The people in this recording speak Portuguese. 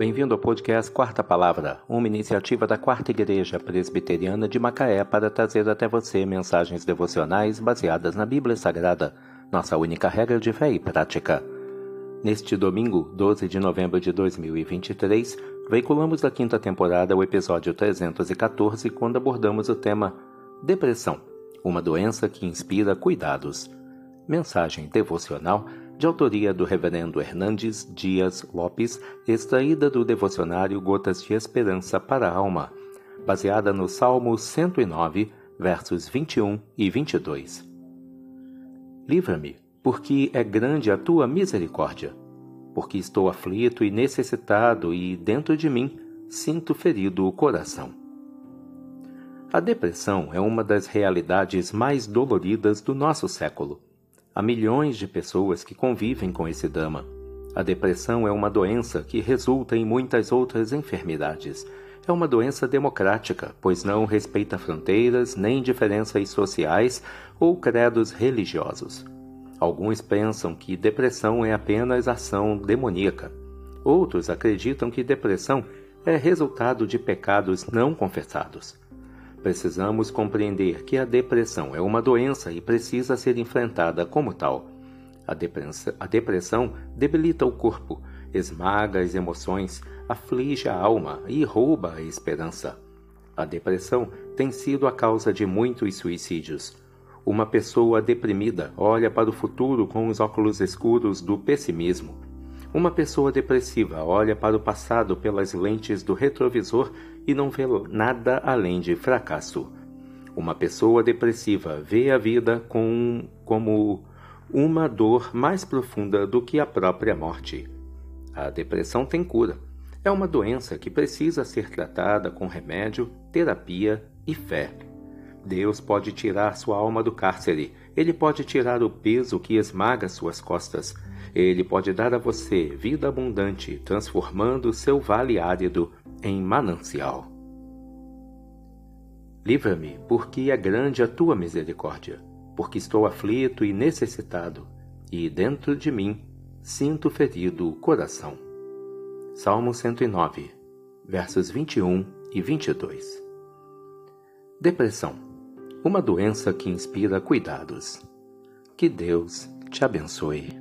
Bem-vindo ao podcast Quarta Palavra, uma iniciativa da Quarta Igreja Presbiteriana de Macaé para trazer até você mensagens devocionais baseadas na Bíblia Sagrada, nossa única regra de fé e prática. Neste domingo, 12 de novembro de 2023, veiculamos da quinta temporada o episódio 314, quando abordamos o tema Depressão, uma doença que inspira cuidados. Mensagem devocional de autoria do Reverendo Hernandes Dias Lopes, extraída do devocionário Gotas de Esperança para a Alma, baseada no Salmo 109, versos 21 e 22. Livra-me, porque é grande a tua misericórdia, porque estou aflito e necessitado e dentro de mim sinto ferido o coração. A depressão é uma das realidades mais doloridas do nosso século Há milhões de pessoas que convivem com esse drama. A depressão é uma doença que resulta em muitas outras enfermidades. É uma doença democrática, pois não respeita fronteiras nem diferenças sociais ou credos religiosos. Alguns pensam que depressão é apenas ação demoníaca. Outros acreditam que depressão é resultado de pecados não confessados. Precisamos compreender que a depressão é uma doença e precisa ser enfrentada como tal. A depressão, a depressão debilita o corpo, esmaga as emoções, aflige a alma e rouba a esperança. A depressão tem sido a causa de muitos suicídios. Uma pessoa deprimida olha para o futuro com os óculos escuros do pessimismo. Uma pessoa depressiva olha para o passado pelas lentes do retrovisor e não vê nada além de fracasso. Uma pessoa depressiva vê a vida com, como uma dor mais profunda do que a própria morte. A depressão tem cura. É uma doença que precisa ser tratada com remédio, terapia e fé. Deus pode tirar sua alma do cárcere. Ele pode tirar o peso que esmaga suas costas. Ele pode dar a você vida abundante, transformando seu vale árido em manancial. Livra-me, porque é grande a tua misericórdia, porque estou aflito e necessitado, e dentro de mim sinto ferido o coração. Salmo 109, versos 21 e 22. Depressão, uma doença que inspira cuidados. Que Deus te abençoe.